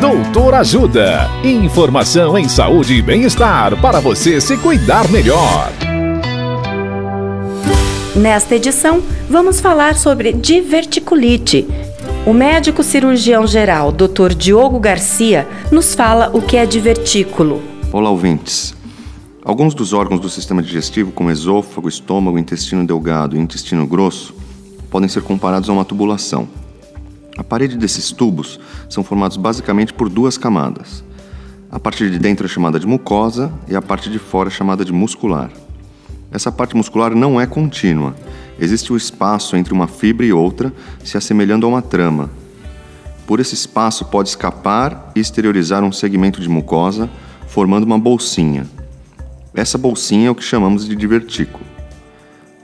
Doutor Ajuda. Informação em saúde e bem-estar para você se cuidar melhor. Nesta edição, vamos falar sobre diverticulite. O médico cirurgião geral, Dr. Diogo Garcia, nos fala o que é divertículo. Olá, ouvintes. Alguns dos órgãos do sistema digestivo, como esôfago, estômago, intestino delgado e intestino grosso, podem ser comparados a uma tubulação. A parede desses tubos são formados basicamente por duas camadas. A parte de dentro é chamada de mucosa e a parte de fora é chamada de muscular. Essa parte muscular não é contínua. Existe o espaço entre uma fibra e outra, se assemelhando a uma trama. Por esse espaço pode escapar e exteriorizar um segmento de mucosa, formando uma bolsinha. Essa bolsinha é o que chamamos de divertículo.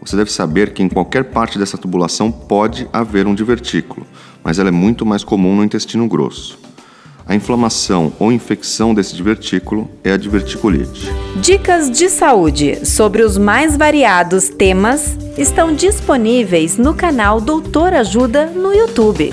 Você deve saber que em qualquer parte dessa tubulação pode haver um divertículo, mas ela é muito mais comum no intestino grosso. A inflamação ou infecção desse divertículo é a diverticulite. Dicas de saúde sobre os mais variados temas estão disponíveis no canal Doutor Ajuda no YouTube.